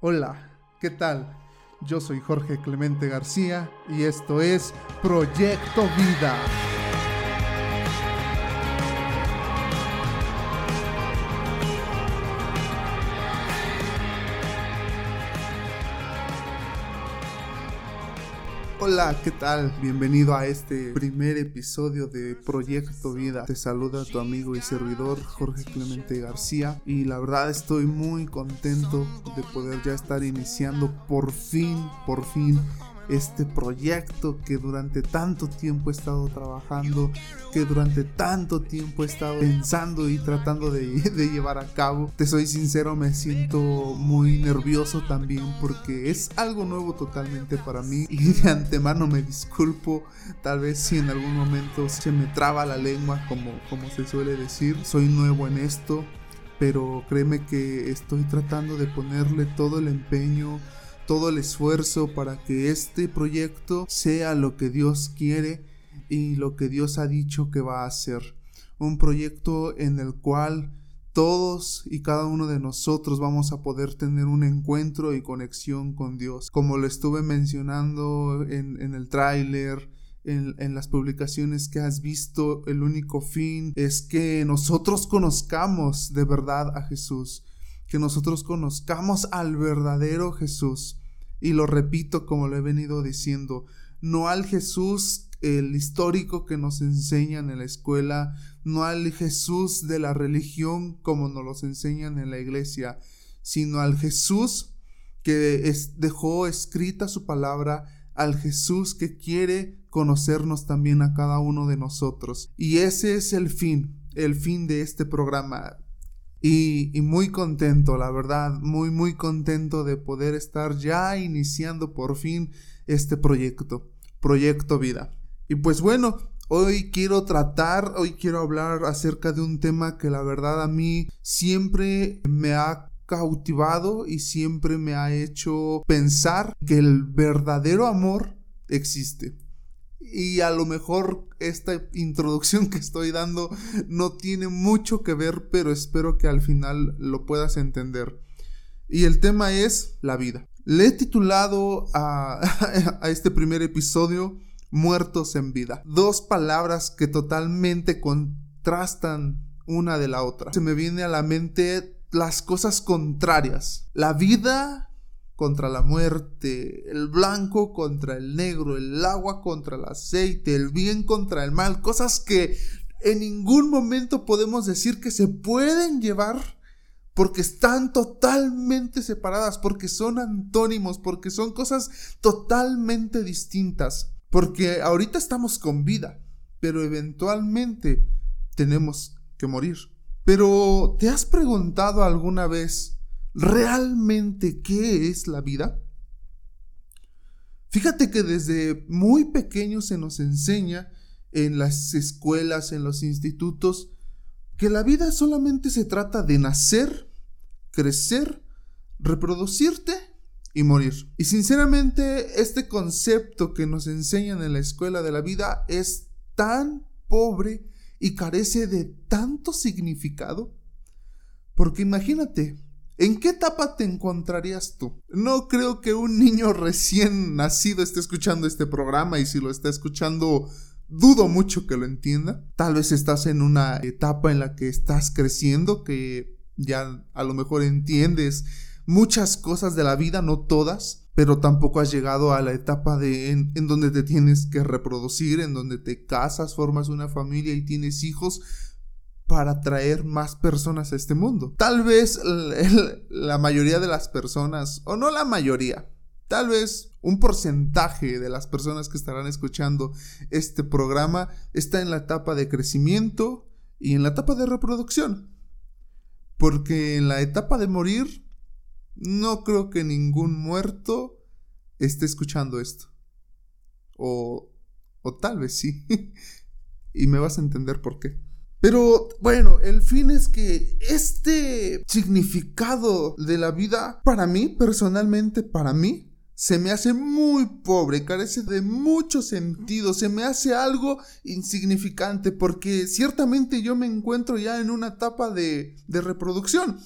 Hola, ¿qué tal? Yo soy Jorge Clemente García y esto es Proyecto Vida. Hola, ¿qué tal? Bienvenido a este primer episodio de Proyecto Vida. Te saluda tu amigo y servidor Jorge Clemente García y la verdad estoy muy contento de poder ya estar iniciando por fin, por fin este proyecto que durante tanto tiempo he estado trabajando, que durante tanto tiempo he estado pensando y tratando de, llevar a cabo. Te soy sincero, me siento muy nervioso también porque es algo nuevo totalmente para mí y de antemano me disculpo, tal vez si en algún momento se me traba la lengua como, como se suele decir, soy nuevo en esto. Pero créeme que estoy tratando de ponerle todo el empeño, todo el esfuerzo para que este proyecto sea lo que Dios quiere y lo que Dios ha dicho que va a hacer. Un proyecto en el cual todos y cada uno de nosotros vamos a poder tener un encuentro y conexión con Dios. Como lo estuve mencionando en, el tráiler, en, en, las publicaciones que has visto, el único fin es que nosotros conozcamos de verdad a Jesús que nosotros conozcamos al verdadero Jesús. Y lo repito como lo he venido diciendo, no al Jesús el histórico que nos enseñan en la escuela, no al Jesús de la religión como nos los enseñan en la iglesia, sino al Jesús que dejó escrita su palabra, al Jesús que quiere conocernos también a cada uno de nosotros. Y ese es el fin, el fin de este programa. Y, muy contento, la verdad, muy, muy contento de poder estar ya iniciando por fin este proyecto, Proyecto Vida. Y pues bueno, hoy quiero tratar, hoy quiero hablar acerca de un tema que la verdad a mí siempre me ha cautivado y siempre me ha hecho pensar que el verdadero amor existe. Y a lo mejor esta introducción que estoy dando no tiene mucho que ver, pero espero que al final lo puedas entender. Y el tema es la vida. Le he titulado a, a este primer episodio Muertos en vida. Dos palabras que totalmente contrastan una de la otra. Se me viene a la mente las cosas contrarias. La vida contra la muerte, el blanco contra el negro, el agua contra el aceite, el bien contra el mal, cosas que en ningún momento podemos decir que se pueden llevar porque están totalmente separadas, porque son antónimos, porque son cosas totalmente distintas, porque ahorita estamos con vida, pero eventualmente tenemos que morir. Pero ¿te has preguntado alguna vez realmente qué es la vida? Fíjate que desde muy pequeño se nos enseña en las escuelas, en los institutos, que la vida solamente se trata de nacer, crecer, reproducirte y morir. Y sinceramente, este concepto que nos enseñan en la escuela de la vida es tan pobre y carece de tanto significado. Porque imagínate, ¿En qué etapa te encontrarías tú? No creo que un niño recién nacido esté escuchando este programa y si lo está escuchando dudo mucho que lo entienda. Tal vez estás en una etapa en la que estás creciendo, que ya a lo mejor entiendes muchas cosas de la vida, no todas, pero tampoco has llegado a la etapa de en, en donde te tienes que reproducir, en donde te casas, formas una familia y tienes hijos para traer más personas a este mundo. Tal vez la mayoría de las personas, o no la mayoría, tal vez un porcentaje de las personas que estarán escuchando este programa está en la etapa de crecimiento y en la etapa de reproducción. Porque en la etapa de morir, no creo que ningún muerto esté escuchando esto. O, o tal vez sí. y me vas a entender por qué. Pero bueno, el fin es que este significado de la vida, para mí, personalmente, para mí, se me hace muy pobre, carece de mucho sentido, se me hace algo insignificante porque ciertamente yo me encuentro ya en una etapa de, de reproducción.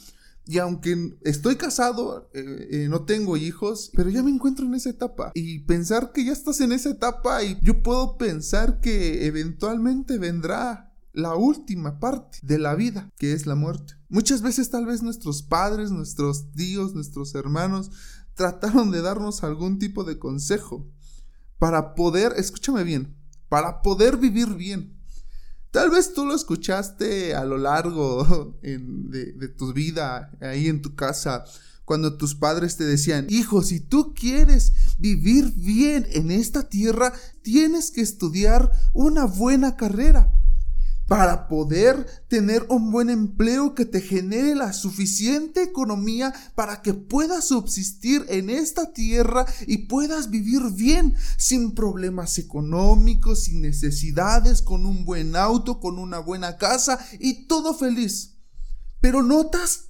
Y aunque estoy casado, eh, eh, no tengo hijos, pero ya me encuentro en esa etapa. Y pensar que ya estás en esa etapa y yo puedo pensar que eventualmente vendrá la última parte de la vida, que es la muerte. Muchas veces tal vez nuestros padres, nuestros tíos, nuestros hermanos trataron de darnos algún tipo de consejo para poder, escúchame bien, para poder vivir bien. Tal vez tú lo escuchaste a lo largo de, de tu vida, ahí en tu casa, cuando tus padres te decían, hijo, si tú quieres vivir bien en esta tierra, tienes que estudiar una buena carrera para poder tener un buen empleo que te genere la suficiente economía para que puedas subsistir en esta tierra y puedas vivir bien, sin problemas económicos, sin necesidades, con un buen auto, con una buena casa y todo feliz. Pero notas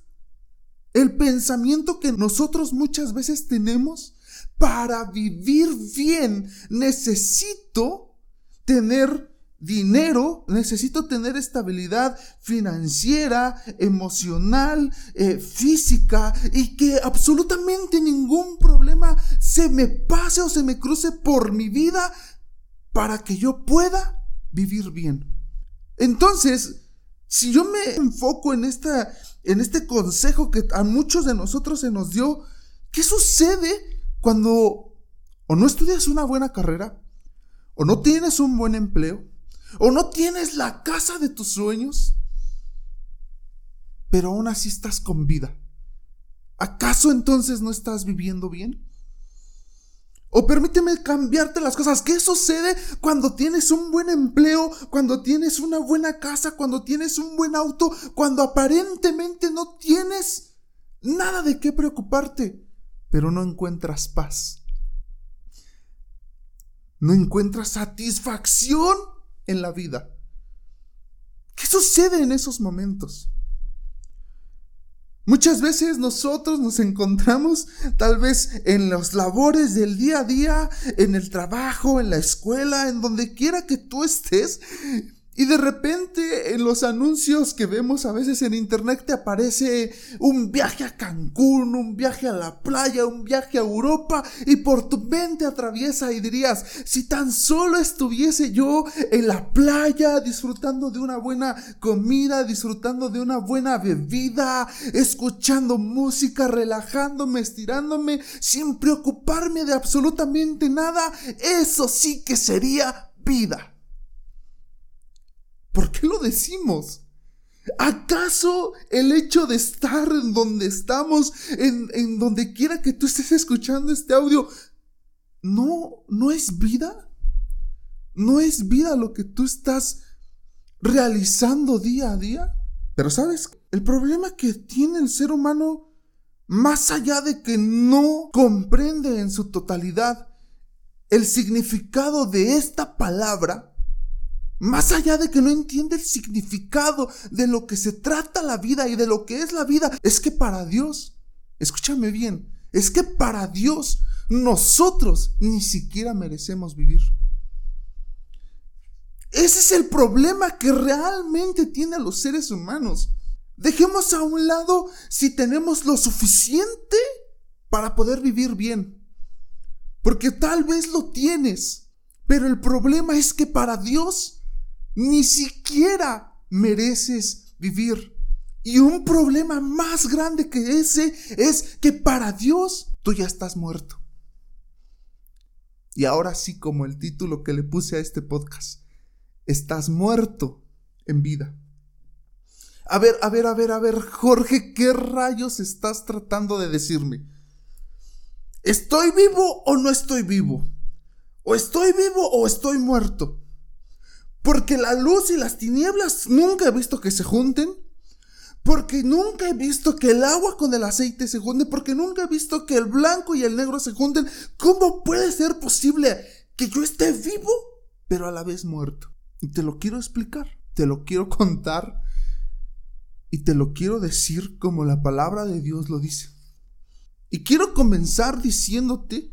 el pensamiento que nosotros muchas veces tenemos para vivir bien necesito tener dinero, necesito tener estabilidad financiera, emocional, eh, física y que absolutamente ningún problema se me pase o se me cruce por mi vida para que yo pueda vivir bien. Entonces, si yo me enfoco en esta en este consejo que a muchos de nosotros se nos dio, ¿qué sucede cuando o no estudias una buena carrera o no tienes un buen empleo ¿O no tienes la casa de tus sueños? Pero aún así estás con vida. ¿Acaso entonces no estás viviendo bien? O permíteme cambiarte las cosas. ¿Qué sucede cuando tienes un buen empleo, cuando tienes una buena casa, cuando tienes un buen auto, cuando aparentemente no tienes nada de qué preocuparte, pero no encuentras paz? ¿No encuentras satisfacción? En la vida. ¿Qué sucede en esos momentos? Muchas veces nosotros nos encontramos tal vez en los labores del día a día, en el trabajo, en la escuela, en donde quiera que tú estés, y de repente en los anuncios que vemos a veces en internet te aparece un viaje a Cancún, un viaje a la playa, un viaje a Europa y por tu mente atraviesa y dirías, si tan solo estuviese yo en la playa disfrutando de una buena comida, disfrutando de una buena bebida, escuchando música, relajándome, estirándome, sin preocuparme de absolutamente nada, eso sí que sería vida. ¿Por qué lo decimos? ¿Acaso el hecho de estar en donde estamos, en, en donde quiera que tú estés escuchando este audio, no, no es vida? ¿No es vida lo que tú estás realizando día a día? Pero sabes, el problema que tiene el ser humano, más allá de que no comprende en su totalidad el significado de esta palabra, más allá de que no entiende el significado de lo que se trata la vida y de lo que es la vida, es que para Dios, escúchame bien, es que para Dios nosotros ni siquiera merecemos vivir. Ese es el problema que realmente tiene a los seres humanos. Dejemos a un lado si tenemos lo suficiente para poder vivir bien. Porque tal vez lo tienes. Pero el problema es que para Dios ni siquiera mereces vivir. Y un problema más grande que ese es que para Dios tú ya estás muerto. Y ahora sí, como el título que le puse a este podcast, estás muerto en vida. A ver, a ver, a ver, a ver, Jorge, ¿qué rayos estás tratando de decirme? ¿Estoy vivo o no estoy vivo? ¿O estoy vivo o estoy muerto? Porque la luz y las tinieblas nunca he visto que se junten. Porque nunca he visto que el agua con el aceite se junten. Porque nunca he visto que el blanco y el negro se junten. ¿Cómo puede ser posible que yo esté vivo, pero a la vez muerto? Y te lo quiero explicar. Te lo quiero contar. Y te lo quiero decir como la palabra de Dios lo dice. Y quiero comenzar diciéndote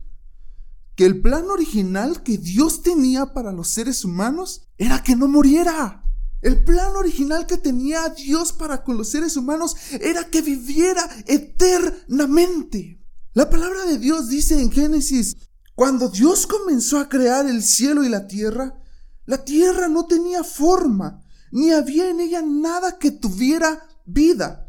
que el plan original que Dios tenía para los seres humanos era que no muriera. El plan original que tenía Dios para con los seres humanos era que viviera eternamente. La palabra de Dios dice en Génesis, cuando Dios comenzó a crear el cielo y la tierra, la tierra no tenía forma, ni había en ella nada que tuviera vida.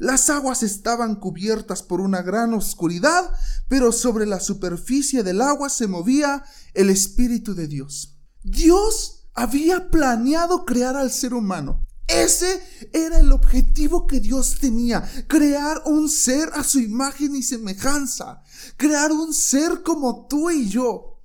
Las aguas estaban cubiertas por una gran oscuridad, pero sobre la superficie del agua se movía el Espíritu de Dios. Dios había planeado crear al ser humano. Ese era el objetivo que Dios tenía, crear un ser a su imagen y semejanza, crear un ser como tú y yo.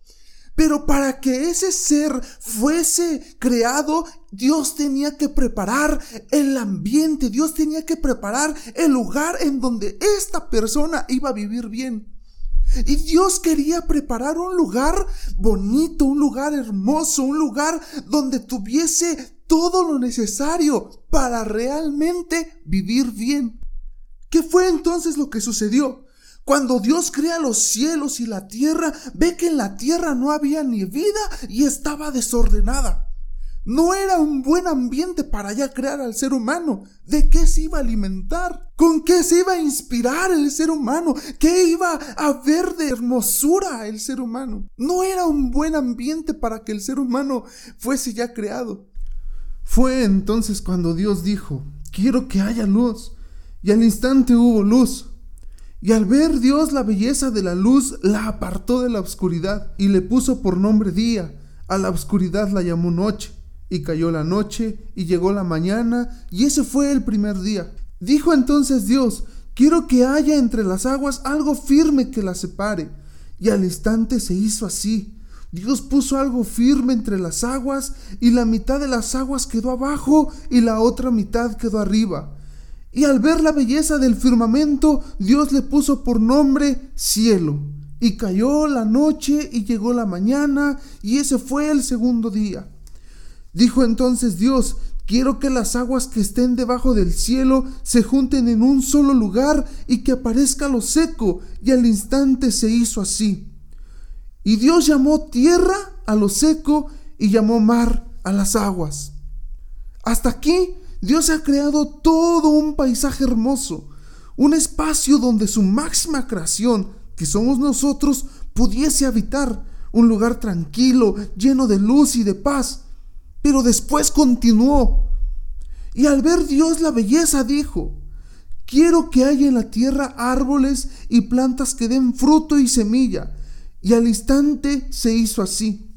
Pero para que ese ser fuese creado, Dios tenía que preparar el ambiente, Dios tenía que preparar el lugar en donde esta persona iba a vivir bien. Y Dios quería preparar un lugar bonito, un lugar hermoso, un lugar donde tuviese todo lo necesario para realmente vivir bien. ¿Qué fue entonces lo que sucedió? Cuando Dios crea los cielos y la tierra, ve que en la tierra no había ni vida y estaba desordenada. No era un buen ambiente para ya crear al ser humano. ¿De qué se iba a alimentar? ¿Con qué se iba a inspirar el ser humano? ¿Qué iba a ver de hermosura el ser humano? No era un buen ambiente para que el ser humano fuese ya creado. Fue entonces cuando Dios dijo, quiero que haya luz. Y al instante hubo luz. Y al ver Dios la belleza de la luz, la apartó de la oscuridad y le puso por nombre día. A la oscuridad la llamó noche. Y cayó la noche y llegó la mañana y ese fue el primer día. Dijo entonces Dios, quiero que haya entre las aguas algo firme que las separe. Y al instante se hizo así. Dios puso algo firme entre las aguas y la mitad de las aguas quedó abajo y la otra mitad quedó arriba. Y al ver la belleza del firmamento, Dios le puso por nombre cielo. Y cayó la noche y llegó la mañana, y ese fue el segundo día. Dijo entonces Dios, quiero que las aguas que estén debajo del cielo se junten en un solo lugar y que aparezca lo seco, y al instante se hizo así. Y Dios llamó tierra a lo seco y llamó mar a las aguas. Hasta aquí Dios ha creado todo un paisaje hermoso, un espacio donde su máxima creación, que somos nosotros, pudiese habitar, un lugar tranquilo, lleno de luz y de paz. Pero después continuó. Y al ver Dios la belleza dijo, quiero que haya en la tierra árboles y plantas que den fruto y semilla. Y al instante se hizo así.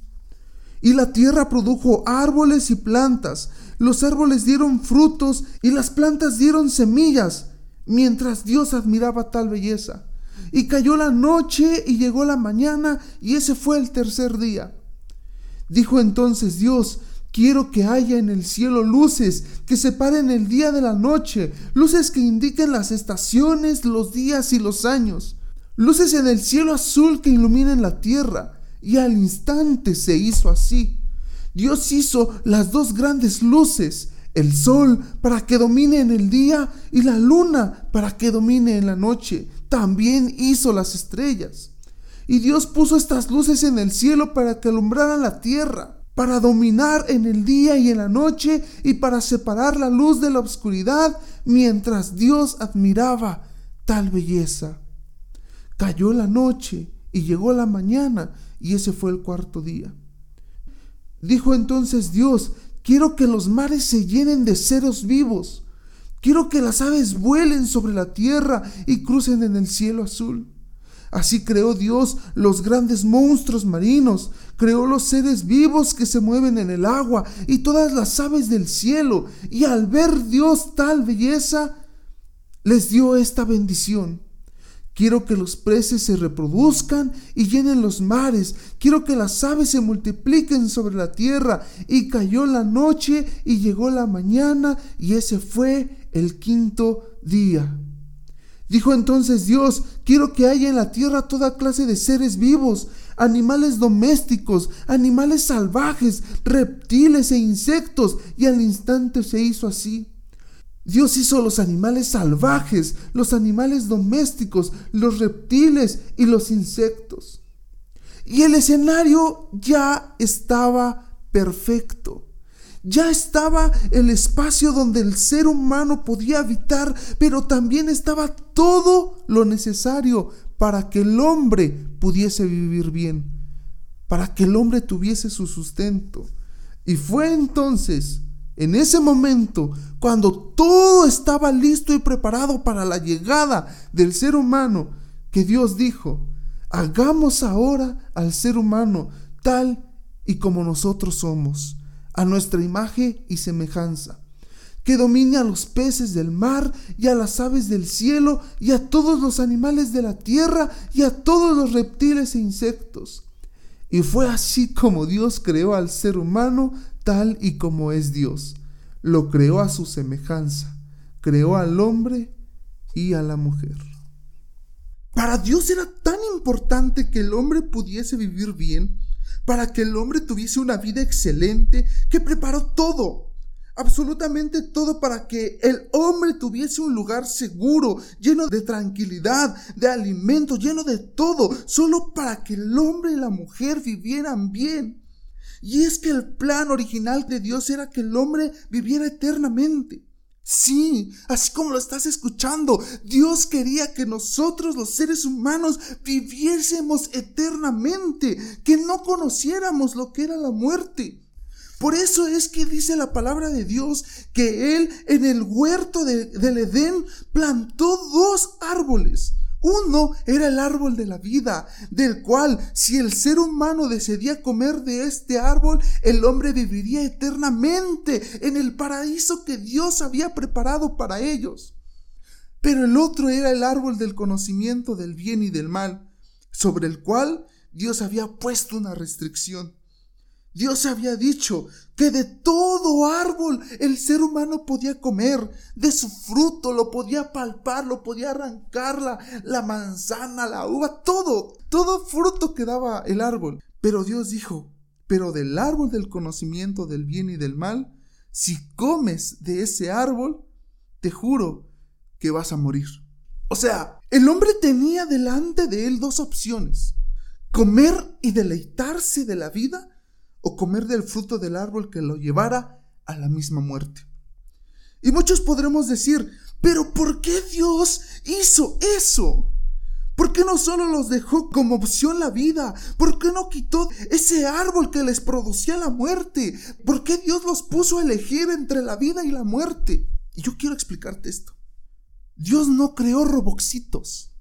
Y la tierra produjo árboles y plantas, los árboles dieron frutos y las plantas dieron semillas, mientras Dios admiraba tal belleza. Y cayó la noche y llegó la mañana y ese fue el tercer día. Dijo entonces Dios, quiero que haya en el cielo luces que separen el día de la noche, luces que indiquen las estaciones, los días y los años, luces en el cielo azul que iluminen la tierra. Y al instante se hizo así. Dios hizo las dos grandes luces, el sol para que domine en el día y la luna para que domine en la noche. También hizo las estrellas. Y Dios puso estas luces en el cielo para que alumbraran la tierra, para dominar en el día y en la noche y para separar la luz de la oscuridad mientras Dios admiraba tal belleza. Cayó la noche y llegó la mañana y ese fue el cuarto día. Dijo entonces Dios, quiero que los mares se llenen de seres vivos. Quiero que las aves vuelen sobre la tierra y crucen en el cielo azul. Así creó Dios los grandes monstruos marinos, creó los seres vivos que se mueven en el agua y todas las aves del cielo. Y al ver Dios tal belleza, les dio esta bendición. Quiero que los peces se reproduzcan y llenen los mares. Quiero que las aves se multipliquen sobre la tierra. Y cayó la noche y llegó la mañana y ese fue el quinto día. Dijo entonces Dios, quiero que haya en la tierra toda clase de seres vivos, animales domésticos, animales salvajes, reptiles e insectos. Y al instante se hizo así. Dios hizo los animales salvajes, los animales domésticos, los reptiles y los insectos. Y el escenario ya estaba perfecto. Ya estaba el espacio donde el ser humano podía habitar, pero también estaba todo lo necesario para que el hombre pudiese vivir bien, para que el hombre tuviese su sustento. Y fue entonces, en ese momento, cuando todo estaba listo y preparado para la llegada del ser humano, que Dios dijo, hagamos ahora al ser humano tal y como nosotros somos a nuestra imagen y semejanza, que domine a los peces del mar y a las aves del cielo y a todos los animales de la tierra y a todos los reptiles e insectos. Y fue así como Dios creó al ser humano tal y como es Dios. Lo creó a su semejanza, creó al hombre y a la mujer. Para Dios era tan importante que el hombre pudiese vivir bien para que el hombre tuviese una vida excelente, que preparó todo, absolutamente todo para que el hombre tuviese un lugar seguro, lleno de tranquilidad, de alimento, lleno de todo, solo para que el hombre y la mujer vivieran bien. Y es que el plan original de Dios era que el hombre viviera eternamente. Sí, así como lo estás escuchando, Dios quería que nosotros los seres humanos viviésemos eternamente, que no conociéramos lo que era la muerte. Por eso es que dice la palabra de Dios que Él en el huerto del Edén plantó dos árboles, uno era el árbol de la vida, del cual si el ser humano decidía comer de este árbol, el hombre viviría eternamente en el paraíso que Dios había preparado para ellos. Pero el otro era el árbol del conocimiento del bien y del mal, sobre el cual Dios había puesto una restricción. Dios había dicho que de todo árbol el ser humano podía comer, de su fruto lo podía palpar, lo podía arrancar la, la manzana, la uva, todo, todo fruto que daba el árbol. Pero Dios dijo, pero del árbol del conocimiento del bien y del mal, si comes de ese árbol, te juro que vas a morir. O sea, el hombre tenía delante de él dos opciones, comer y deleitarse de la vida, o comer del fruto del árbol que lo llevara a la misma muerte. Y muchos podremos decir, pero ¿por qué Dios hizo eso? ¿Por qué no solo los dejó como opción la vida? ¿Por qué no quitó ese árbol que les producía la muerte? ¿Por qué Dios los puso a elegir entre la vida y la muerte? Y yo quiero explicarte esto. Dios no creó roboxitos.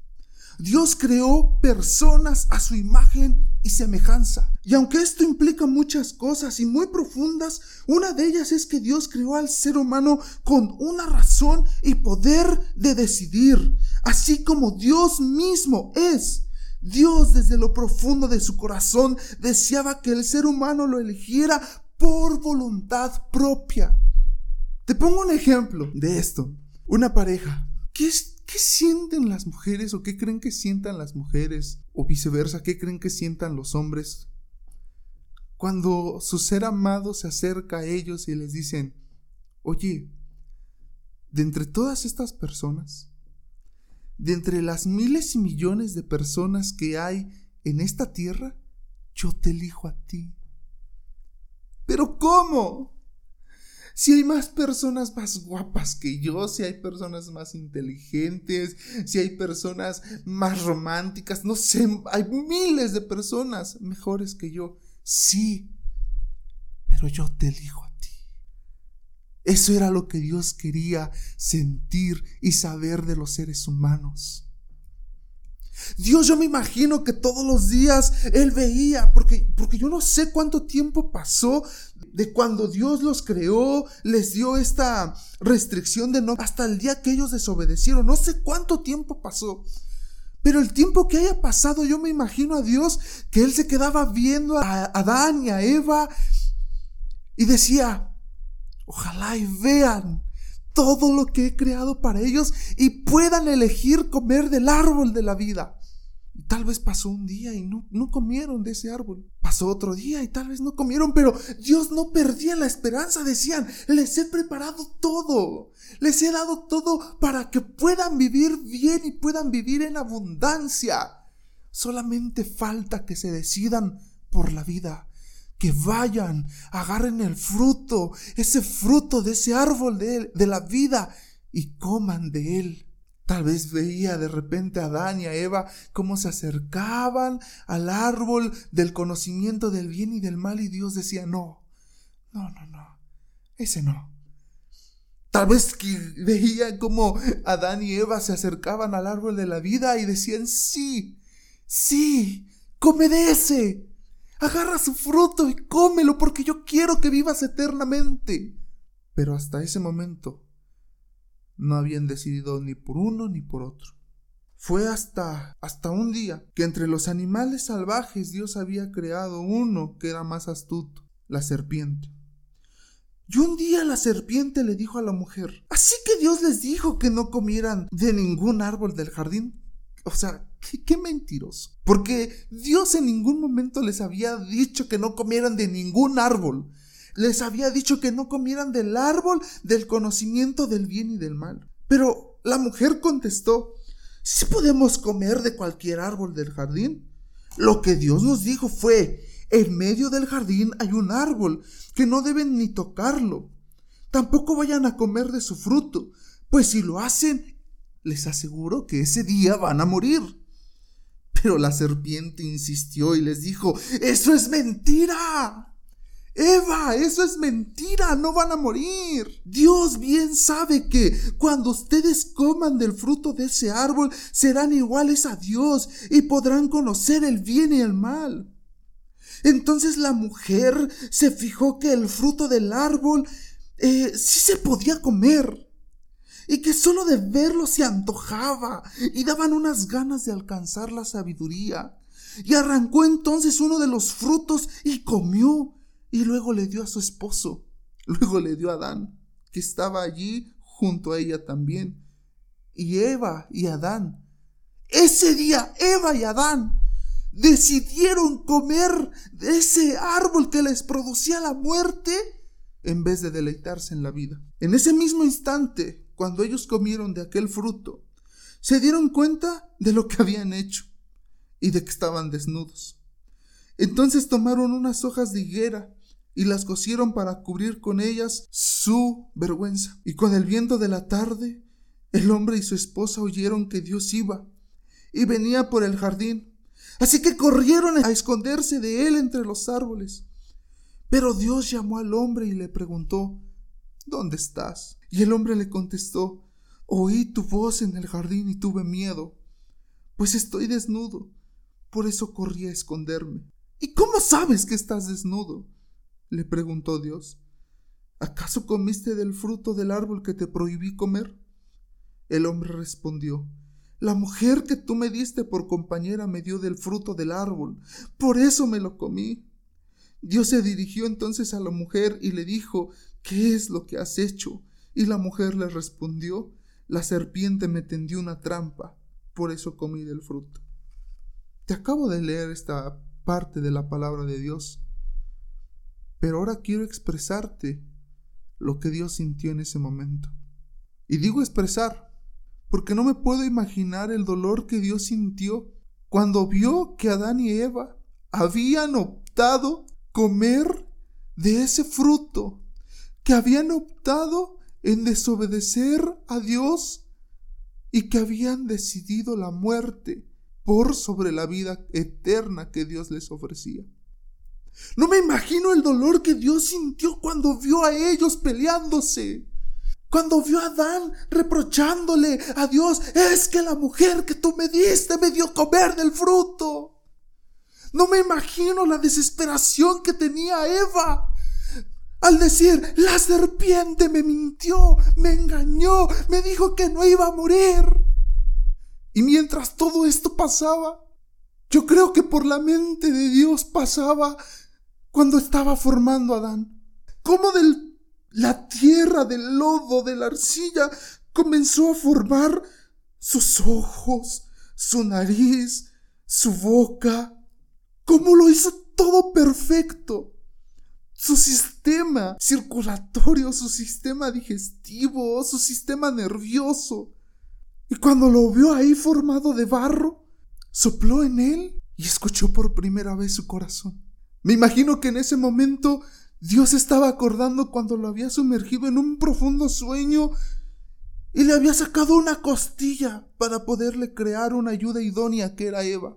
Dios creó personas a su imagen y semejanza. Y aunque esto implica muchas cosas y muy profundas, una de ellas es que Dios creó al ser humano con una razón y poder de decidir, así como Dios mismo es. Dios desde lo profundo de su corazón deseaba que el ser humano lo eligiera por voluntad propia. Te pongo un ejemplo de esto. Una pareja. ¿Qué es ¿Qué sienten las mujeres o qué creen que sientan las mujeres? O viceversa, ¿qué creen que sientan los hombres? Cuando su ser amado se acerca a ellos y les dicen, oye, de entre todas estas personas, de entre las miles y millones de personas que hay en esta tierra, yo te elijo a ti. ¿Pero cómo? Si hay más personas más guapas que yo, si hay personas más inteligentes, si hay personas más románticas, no sé, hay miles de personas mejores que yo. Sí, pero yo te elijo a ti. Eso era lo que Dios quería sentir y saber de los seres humanos. Dios, yo me imagino que todos los días Él veía, porque, porque yo no sé cuánto tiempo pasó de cuando Dios los creó, les dio esta restricción de no, hasta el día que ellos desobedecieron. No sé cuánto tiempo pasó. Pero el tiempo que haya pasado, yo me imagino a Dios que Él se quedaba viendo a Adán y a Eva y decía, ojalá y vean todo lo que he creado para ellos y puedan elegir comer del árbol de la vida. Tal vez pasó un día y no, no comieron de ese árbol. Pasó otro día y tal vez no comieron, pero Dios no perdía la esperanza. Decían, les he preparado todo. Les he dado todo para que puedan vivir bien y puedan vivir en abundancia. Solamente falta que se decidan por la vida, que vayan, agarren el fruto, ese fruto de ese árbol de, de la vida y coman de él. Tal vez veía de repente a Adán y a Eva cómo se acercaban al árbol del conocimiento del bien y del mal y Dios decía, no, no, no, no, ese no. Tal vez veía cómo Adán y Eva se acercaban al árbol de la vida y decían, sí, sí, come de ese. Agarra su fruto y cómelo porque yo quiero que vivas eternamente. Pero hasta ese momento no habían decidido ni por uno ni por otro. Fue hasta hasta un día que entre los animales salvajes Dios había creado uno que era más astuto, la serpiente. Y un día la serpiente le dijo a la mujer, así que Dios les dijo que no comieran de ningún árbol del jardín. O sea, qué, mentiroso. Porque Dios en ningún momento les había dicho que no comieran de ningún árbol. Les había dicho que no comieran del árbol del conocimiento del bien y del mal. Pero la mujer contestó, ¿sí podemos comer de cualquier árbol del jardín? Lo que Dios nos dijo fue, en medio del jardín hay un árbol que no deben ni tocarlo. Tampoco vayan a comer de su fruto, pues si lo hacen les aseguro que ese día van a morir. Pero la serpiente insistió y les dijo, eso es mentira. Eva, eso es mentira, no van a morir. Dios bien sabe que cuando ustedes coman del fruto de ese árbol serán iguales a Dios y podrán conocer el bien y el mal. Entonces la mujer se fijó que el fruto del árbol eh, sí se podía comer y que solo de verlo se antojaba y daban unas ganas de alcanzar la sabiduría. Y arrancó entonces uno de los frutos y comió, y luego le dio a su esposo, luego le dio a Adán, que estaba allí junto a ella también. Y Eva y Adán, ese día Eva y Adán decidieron comer de ese árbol que les producía la muerte en vez de deleitarse en la vida. En ese mismo instante, cuando ellos comieron de aquel fruto, se dieron cuenta de lo que habían hecho y de que estaban desnudos. Entonces tomaron unas hojas de higuera y las cosieron para cubrir con ellas su vergüenza. Y con el viento de la tarde, el hombre y su esposa oyeron que Dios iba y venía por el jardín. Así que corrieron a esconderse de él entre los árboles. Pero Dios llamó al hombre y le preguntó, ¿Dónde estás? Y el hombre le contestó, Oí tu voz en el jardín y tuve miedo, pues estoy desnudo. Por eso corrí a esconderme. ¿Y cómo sabes que estás desnudo? le preguntó Dios. ¿Acaso comiste del fruto del árbol que te prohibí comer? El hombre respondió, La mujer que tú me diste por compañera me dio del fruto del árbol, por eso me lo comí. Dios se dirigió entonces a la mujer y le dijo, ¿qué es lo que has hecho? Y la mujer le respondió, la serpiente me tendió una trampa, por eso comí del fruto. Te acabo de leer esta parte de la palabra de Dios, pero ahora quiero expresarte lo que Dios sintió en ese momento. Y digo expresar, porque no me puedo imaginar el dolor que Dios sintió cuando vio que Adán y Eva habían optado comer de ese fruto que habían optado en desobedecer a Dios y que habían decidido la muerte por sobre la vida eterna que Dios les ofrecía. No me imagino el dolor que Dios sintió cuando vio a ellos peleándose. Cuando vio a Adán reprochándole a Dios, es que la mujer que tú me diste me dio comer del fruto. No me imagino la desesperación que tenía Eva al decir, la serpiente me mintió, me engañó, me dijo que no iba a morir. Y mientras todo esto pasaba, yo creo que por la mente de Dios pasaba cuando estaba formando a Adán. Cómo de la tierra, del lodo, de la arcilla, comenzó a formar sus ojos, su nariz, su boca. Cómo lo hizo todo perfecto su sistema circulatorio, su sistema digestivo, su sistema nervioso. Y cuando lo vio ahí formado de barro, sopló en él y escuchó por primera vez su corazón. Me imagino que en ese momento Dios estaba acordando cuando lo había sumergido en un profundo sueño y le había sacado una costilla para poderle crear una ayuda idónea que era Eva.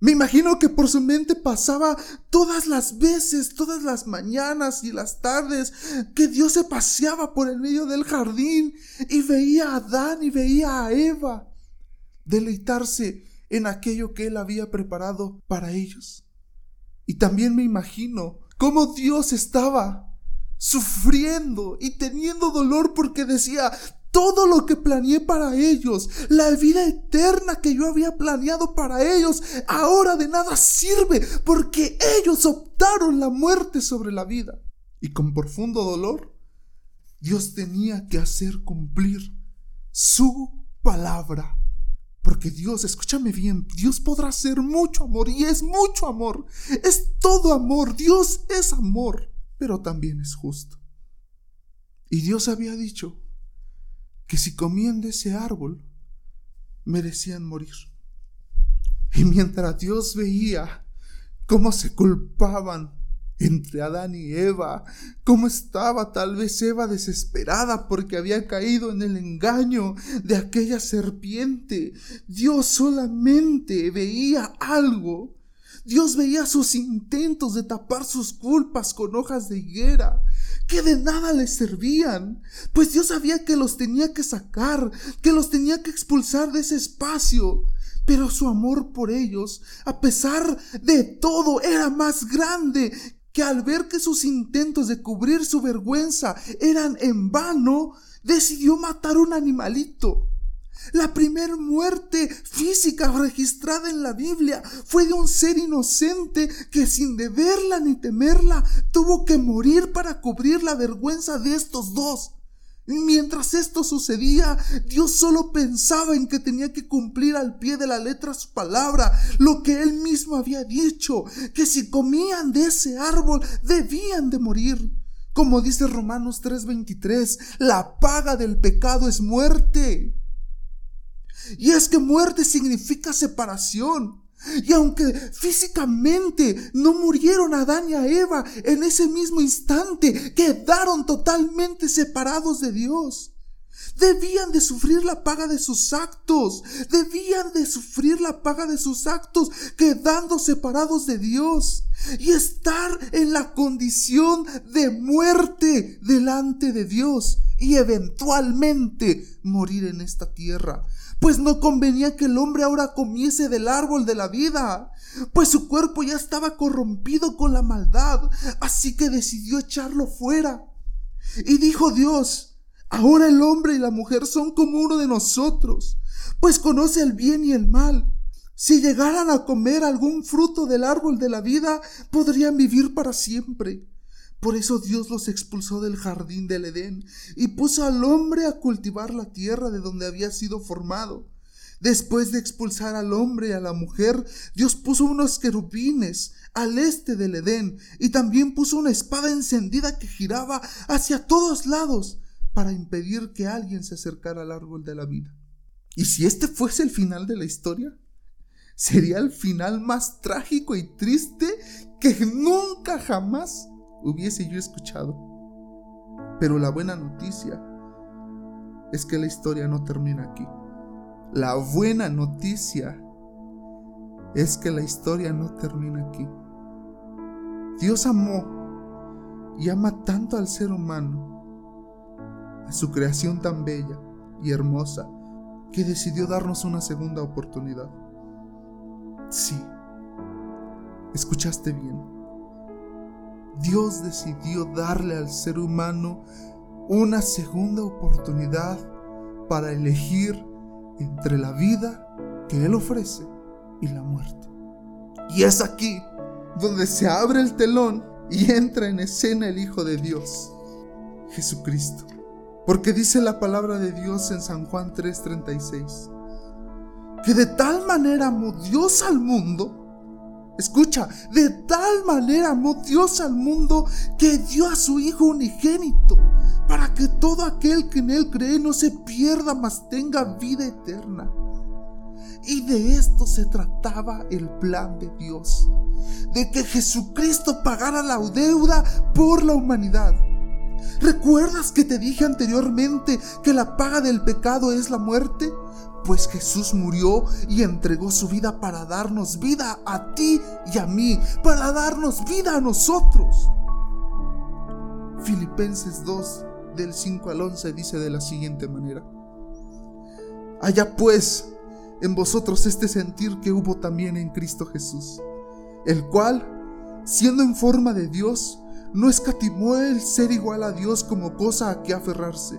Me imagino que por su mente pasaba todas las veces, todas las mañanas y las tardes que Dios se paseaba por el medio del jardín y veía a Adán y veía a Eva deleitarse en aquello que él había preparado para ellos. Y también me imagino cómo Dios estaba sufriendo y teniendo dolor porque decía, todo lo que planeé para ellos, la vida eterna que yo había planeado para ellos, ahora de nada sirve porque ellos optaron la muerte sobre la vida. Y con profundo dolor, Dios tenía que hacer cumplir su palabra. Porque Dios, escúchame bien, Dios podrá ser mucho amor y es mucho amor. Es todo amor. Dios es amor, pero también es justo. Y Dios había dicho que si comían de ese árbol, merecían morir. Y mientras Dios veía cómo se culpaban entre Adán y Eva, cómo estaba tal vez Eva desesperada porque había caído en el engaño de aquella serpiente, Dios solamente veía algo Dios veía sus intentos de tapar sus culpas con hojas de higuera, que de nada le servían, pues Dios sabía que los tenía que sacar, que los tenía que expulsar de ese espacio. Pero su amor por ellos, a pesar de todo, era más grande que al ver que sus intentos de cubrir su vergüenza eran en vano, decidió matar un animalito la primera muerte física registrada en la Biblia fue de un ser inocente que sin deberla ni temerla tuvo que morir para cubrir la vergüenza de estos dos. Mientras esto sucedía, Dios solo pensaba en que tenía que cumplir al pie de la letra su palabra, lo que él mismo había dicho, que si comían de ese árbol debían de morir. Como dice Romanos 3:23, la paga del pecado es muerte. Y es que muerte significa separación. Y aunque físicamente no murieron Adán y Eva en ese mismo instante, quedaron totalmente separados de Dios. Debían de sufrir la paga de sus actos. Debían de sufrir la paga de sus actos quedando separados de Dios. Y estar en la condición de muerte delante de Dios. Y eventualmente morir en esta tierra pues no convenía que el hombre ahora comiese del árbol de la vida, pues su cuerpo ya estaba corrompido con la maldad, así que decidió echarlo fuera. Y dijo Dios, ahora el hombre y la mujer son como uno de nosotros, pues conoce el bien y el mal. Si llegaran a comer algún fruto del árbol de la vida, podrían vivir para siempre. Por eso Dios los expulsó del jardín del Edén y puso al hombre a cultivar la tierra de donde había sido formado. Después de expulsar al hombre y a la mujer, Dios puso unos querubines al este del Edén y también puso una espada encendida que giraba hacia todos lados para impedir que alguien se acercara al árbol de la vida. ¿Y si este fuese el final de la historia? Sería el final más trágico y triste que nunca jamás hubiese yo escuchado. Pero la buena noticia es que la historia no termina aquí. La buena noticia es que la historia no termina aquí. Dios amó y ama tanto al ser humano, a su creación tan bella y hermosa, que decidió darnos una segunda oportunidad. Sí, escuchaste bien. Dios decidió darle al ser humano una segunda oportunidad para elegir entre la vida que Él ofrece y la muerte. Y es aquí donde se abre el telón y entra en escena el Hijo de Dios, Jesucristo. Porque dice la palabra de Dios en San Juan 3:36, que de tal manera amó Dios al mundo Escucha, de tal manera amó Dios al mundo que dio a su Hijo unigénito, para que todo aquel que en Él cree no se pierda, mas tenga vida eterna. Y de esto se trataba el plan de Dios, de que Jesucristo pagara la deuda por la humanidad. ¿Recuerdas que te dije anteriormente que la paga del pecado es la muerte? Pues Jesús murió y entregó su vida para darnos vida a ti y a mí, para darnos vida a nosotros. Filipenses 2 del 5 al 11 dice de la siguiente manera. Allá pues en vosotros este sentir que hubo también en Cristo Jesús, el cual, siendo en forma de Dios, no escatimó el ser igual a Dios como cosa a que aferrarse,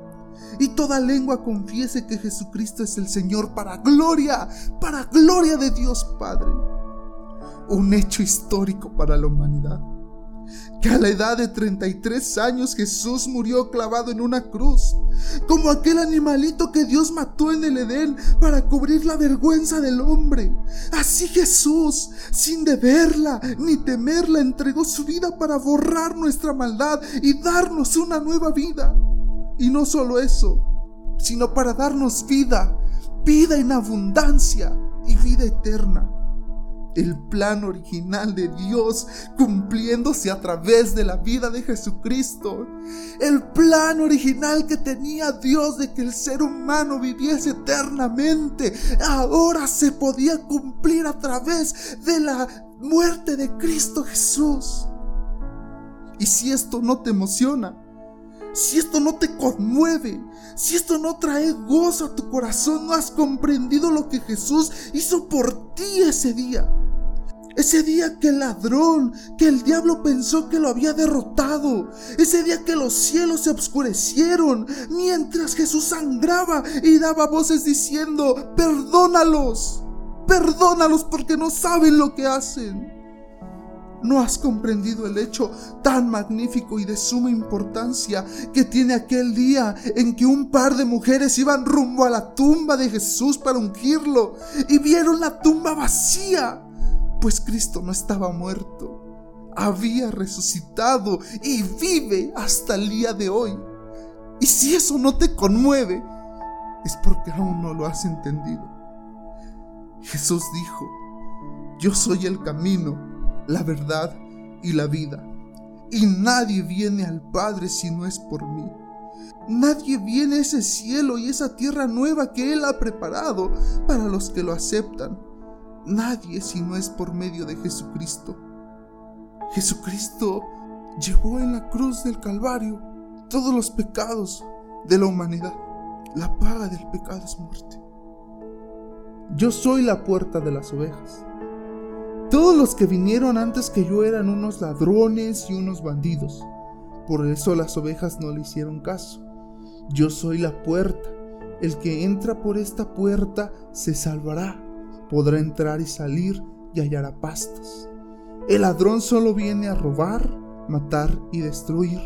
Y toda lengua confiese que Jesucristo es el Señor para gloria, para gloria de Dios Padre un hecho histórico para la humanidad. Que a la edad de 33 años Jesús murió clavado en una cruz, como aquel animalito que Dios mató en el Edén para cubrir la vergüenza del hombre. Así Jesús, sin deberla ni temerla, entregó su vida para borrar nuestra maldad y darnos una nueva vida. Y no solo eso, sino para darnos vida, vida en abundancia y vida eterna el plan original de Dios cumpliéndose a través de la vida de Jesucristo. El plan original que tenía Dios de que el ser humano viviese eternamente, ahora se podía cumplir a través de la muerte de Cristo Jesús. Y si esto no te emociona, si esto no te conmueve, si esto no trae gozo a tu corazón, no has comprendido lo que Jesús hizo por ti ese día. Ese día que el ladrón, que el diablo pensó que lo había derrotado. Ese día que los cielos se obscurecieron mientras Jesús sangraba y daba voces diciendo, perdónalos, perdónalos porque no saben lo que hacen. No has comprendido el hecho tan magnífico y de suma importancia que tiene aquel día en que un par de mujeres iban rumbo a la tumba de Jesús para ungirlo y vieron la tumba vacía pues Cristo no estaba muerto, había resucitado y vive hasta el día de hoy. Y si eso no te conmueve, es porque aún no lo has entendido. Jesús dijo, yo soy el camino, la verdad y la vida, y nadie viene al Padre si no es por mí. Nadie viene a ese cielo y esa tierra nueva que Él ha preparado para los que lo aceptan nadie si no es por medio de Jesucristo. Jesucristo llevó en la cruz del Calvario todos los pecados de la humanidad. La paga del pecado es muerte. Yo soy la puerta de las ovejas. Todos los que vinieron antes que yo eran unos ladrones y unos bandidos. Por eso las ovejas no le hicieron caso. Yo soy la puerta. El que entra por esta puerta se salvará podrá entrar y salir y hallará pastos. El ladrón solo viene a robar, matar y destruir.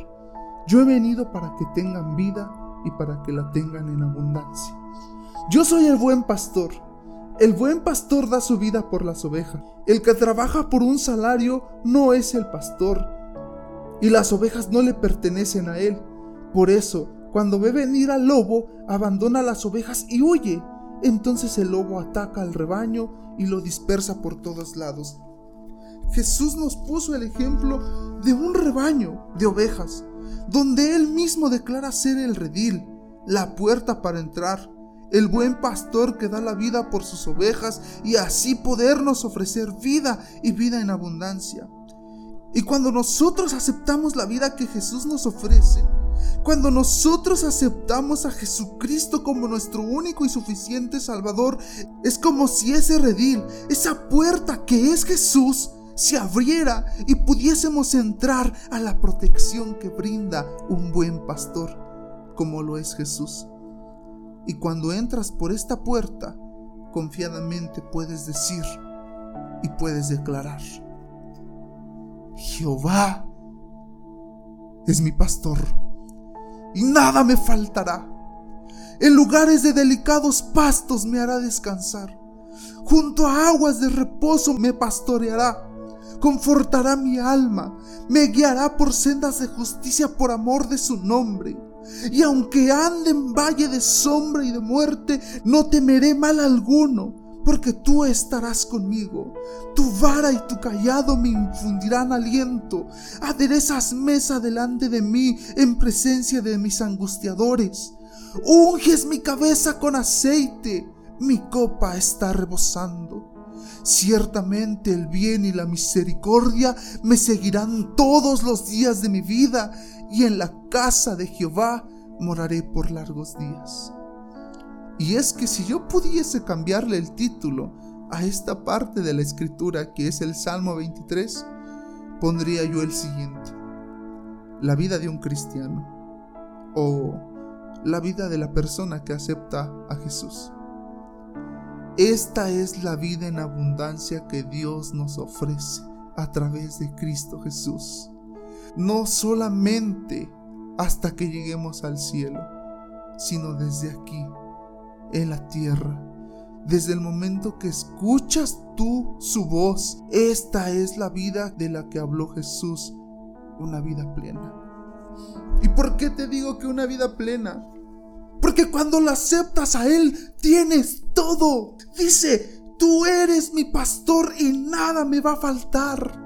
Yo he venido para que tengan vida y para que la tengan en abundancia. Yo soy el buen pastor. El buen pastor da su vida por las ovejas. El que trabaja por un salario no es el pastor. Y las ovejas no le pertenecen a él. Por eso, cuando ve venir al lobo, abandona las ovejas y huye. Entonces el lobo ataca al rebaño y lo dispersa por todos lados. Jesús nos puso el ejemplo de un rebaño de ovejas, donde Él mismo declara ser el redil, la puerta para entrar, el buen pastor que da la vida por sus ovejas y así podernos ofrecer vida y vida en abundancia. Y cuando nosotros aceptamos la vida que Jesús nos ofrece, cuando nosotros aceptamos a Jesucristo como nuestro único y suficiente Salvador, es como si ese redil, esa puerta que es Jesús, se abriera y pudiésemos entrar a la protección que brinda un buen pastor, como lo es Jesús. Y cuando entras por esta puerta, confiadamente puedes decir y puedes declarar, Jehová es mi pastor y nada me faltará. En lugares de delicados pastos me hará descansar. Junto a aguas de reposo me pastoreará. Confortará mi alma. Me guiará por sendas de justicia por amor de su nombre. Y aunque ande en valle de sombra y de muerte, no temeré mal alguno, porque tú estarás conmigo. Tu vara y tu callado me infundirán aliento. Aderezas mesa delante de mí en presencia de mis angustiadores. Unges mi cabeza con aceite, mi copa está rebosando. Ciertamente el bien y la misericordia me seguirán todos los días de mi vida y en la casa de Jehová moraré por largos días. Y es que si yo pudiese cambiarle el título a esta parte de la escritura que es el Salmo 23, pondría yo el siguiente. La vida de un cristiano o la vida de la persona que acepta a Jesús. Esta es la vida en abundancia que Dios nos ofrece a través de Cristo Jesús no solamente hasta que lleguemos al cielo, sino desde aquí, en la tierra. Desde el momento que escuchas tú su voz, esta es la vida de la que habló Jesús, una vida plena. ¿Y por qué te digo que una vida plena? Porque cuando la aceptas a Él, tienes todo. Dice, tú eres mi pastor y nada me va a faltar.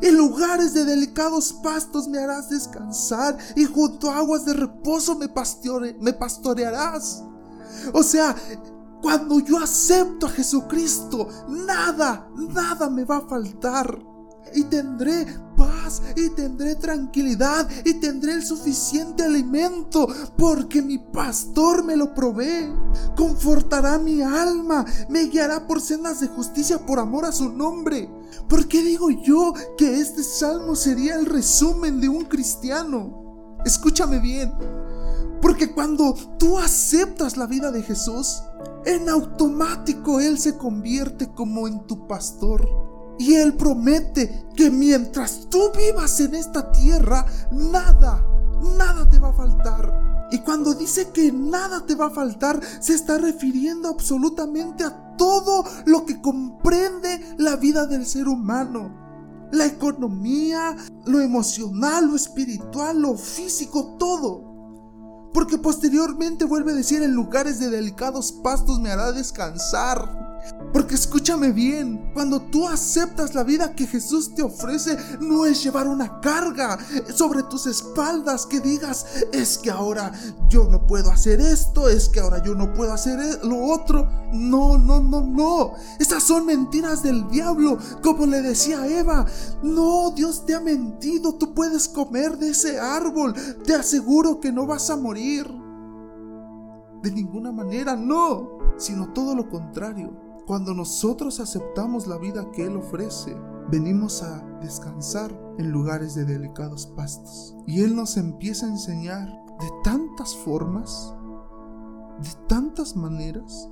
En lugares de delicados pastos me harás descansar y junto a aguas de reposo me, me pastorearás. O sea, cuando yo acepto a Jesucristo, nada, nada me va a faltar. Y tendré paz y tendré tranquilidad y tendré el suficiente alimento porque mi pastor me lo provee. Confortará mi alma, me guiará por sendas de justicia por amor a su nombre. ¿Por qué digo yo que este salmo sería el resumen de un cristiano? Escúchame bien. Porque cuando tú aceptas la vida de Jesús, en automático Él se convierte como en tu pastor. Y Él promete que mientras tú vivas en esta tierra, nada, nada te va a faltar. Y cuando dice que nada te va a faltar, se está refiriendo absolutamente a todo lo que comprende la vida del ser humano. La economía, lo emocional, lo espiritual, lo físico, todo. Porque posteriormente vuelve a decir, en lugares de delicados pastos me hará descansar. Porque escúchame bien, cuando tú aceptas la vida que Jesús te ofrece, no es llevar una carga sobre tus espaldas que digas, es que ahora yo no puedo hacer esto, es que ahora yo no puedo hacer e-, lo otro. No, no, no, no. Esas son mentiras del diablo, como le decía Eva. No, Dios te ha mentido, tú puedes comer de ese árbol, te aseguro que no vas a morir. De ninguna manera, no, sino todo lo contrario cuando nosotros aceptamos la vida que Él ofrece, venimos a descansar en lugares de delicados pastos. Y Él nos empieza a enseñar de tantas formas, de tantas maneras.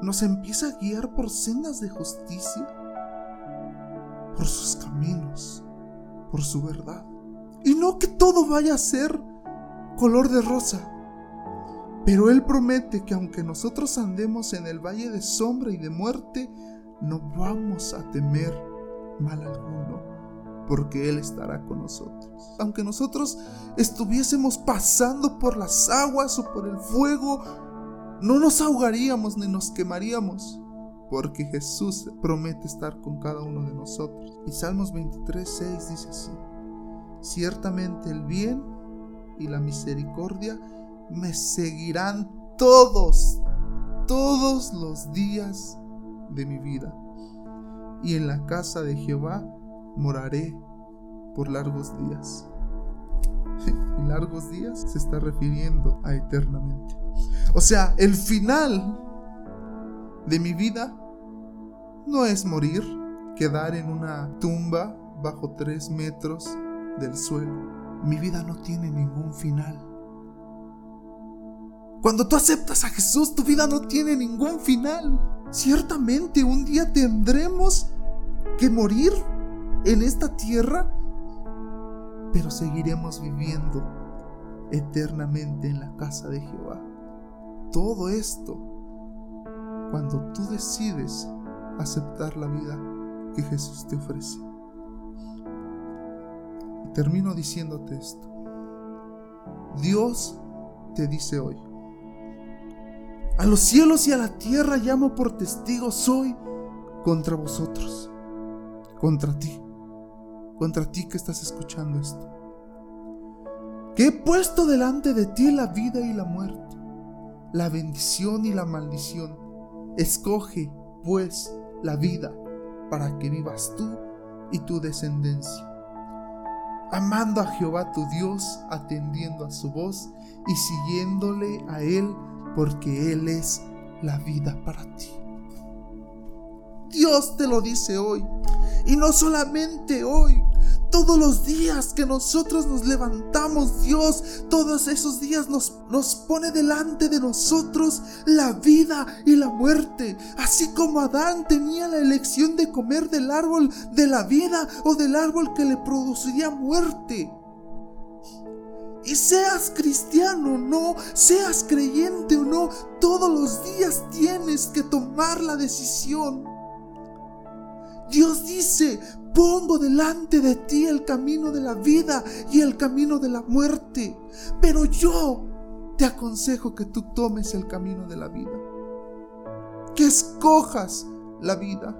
Nos empieza a guiar por sendas de justicia, por sus caminos, por su verdad. Y no que todo vaya a ser color de rosa pero Él promete que aunque nosotros andemos en el valle de sombra y de muerte, no vamos a temer mal alguno, porque Él estará con nosotros. Aunque nosotros estuviésemos pasando por las aguas o por el fuego, no nos ahogaríamos ni nos quemaríamos, porque Jesús promete estar con cada uno de nosotros. Y Salmos 23, 6 dice así, ciertamente el bien y la misericordia me seguirán todos, todos los días de mi vida. Y en la casa de Jehová moraré por largos días. Y largos días se está refiriendo a eternamente. O sea, el final de mi vida no es morir, quedar en una tumba bajo tres metros del suelo. Mi vida no tiene ningún final. Cuando tú aceptas a Jesús, tu vida no tiene ningún final. Ciertamente un día tendremos que morir en esta tierra, pero seguiremos viviendo eternamente en la casa de Jehová. Todo esto cuando tú decides aceptar la vida que Jesús te ofrece. Y termino diciéndote esto. Dios te dice hoy, a los cielos y a la tierra llamo por testigo soy contra vosotros, contra ti, contra ti que estás escuchando esto. Que he puesto delante de ti la vida y la muerte, la bendición y la maldición. Escoge, pues, la vida para que vivas tú y tu descendencia. Amando a Jehová tu Dios, atendiendo a su voz y siguiéndole a Él porque Él es la vida para ti. Dios te lo dice hoy. Y no solamente hoy, todos los días que nosotros nos levantamos, Dios, todos esos días nos, nos pone delante de nosotros la vida y la muerte. Así como Adán tenía la elección de comer del árbol de la vida o del árbol que le produciría muerte. Y seas cristiano o no, seas creyente o no, todos los días tienes que tomar la decisión. Dios dice, pongo delante de ti el camino de la vida y el camino de la muerte, pero yo te aconsejo que tú tomes el camino de la vida, que escojas la vida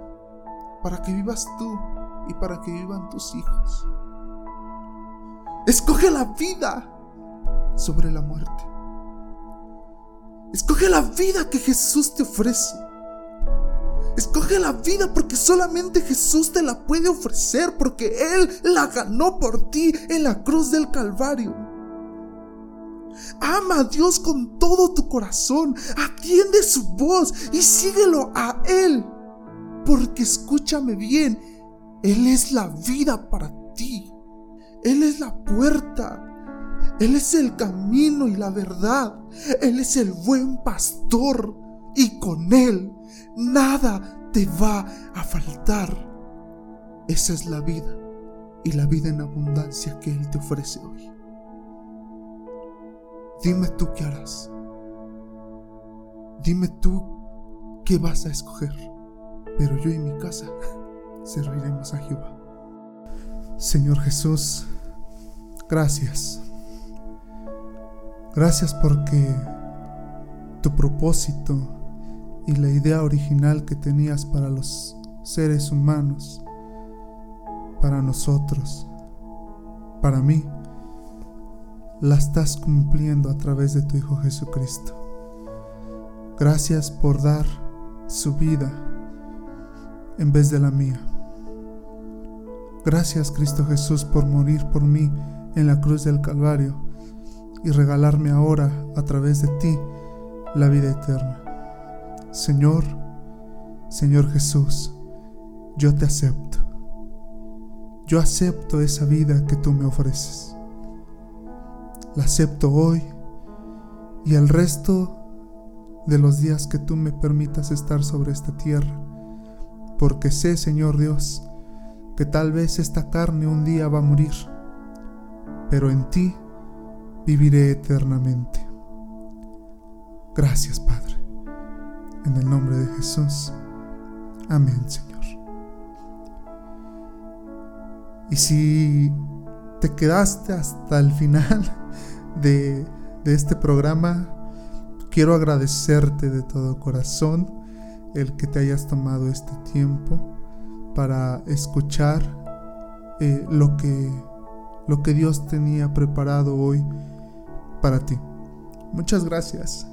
para que vivas tú y para que vivan tus hijos. Escoge la vida sobre la muerte. Escoge la vida que Jesús te ofrece. Escoge la vida porque solamente Jesús te la puede ofrecer porque Él la ganó por ti en la cruz del Calvario. Ama a Dios con todo tu corazón, atiende su voz y síguelo a Él. Porque escúchame bien, Él es la vida para ti. Él es la puerta. Él es el camino y la verdad. Él es el buen pastor. Y con Él nada te va a faltar. Esa es la vida y la vida en abundancia que Él te ofrece hoy. Dime tú qué harás. Dime tú qué vas a escoger. Pero yo y mi casa serviremos a Jehová. Señor Jesús, gracias Gracias porque tu propósito y la idea original que tenías para los seres humanos, para nosotros, para mí, la estás cumpliendo a través de tu Hijo Jesucristo. Gracias por dar su vida en vez de la mía. Gracias Cristo Jesús por morir por mí en la cruz del Calvario y regalarme ahora a través de ti la vida eterna. Señor, Señor Jesús, yo te acepto. Yo acepto esa vida que tú me ofreces. La acepto hoy y el resto de los días que tú me permitas estar sobre esta tierra, porque sé, Señor Dios, que tal vez esta carne un día va a morir, pero en ti viviré eternamente. Gracias, Padre. En el nombre de Jesús. Amén, Señor. Y si te quedaste hasta el final de, este programa, quiero agradecerte de todo corazón el que te hayas tomado este tiempo para escuchar eh, lo, que, lo que Dios tenía preparado hoy para ti. Muchas gracias.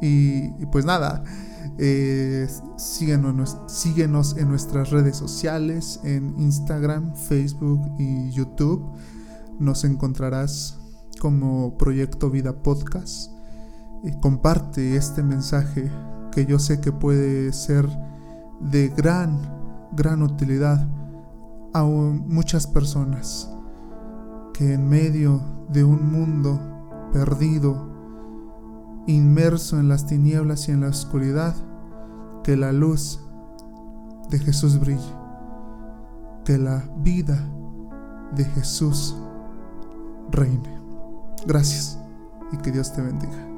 Y, pues nada, eh, síguenos, en nuestras redes sociales, en Instagram, Facebook y YouTube. Nos encontrarás como Proyecto Vida Podcast. comparte este mensaje que yo sé que puede ser de gran, gran utilidad a muchas personas que en medio de un mundo perdido, inmerso en las tinieblas y en la oscuridad, que la luz de Jesús brille, que la vida de Jesús reine. Gracias y que Dios te bendiga.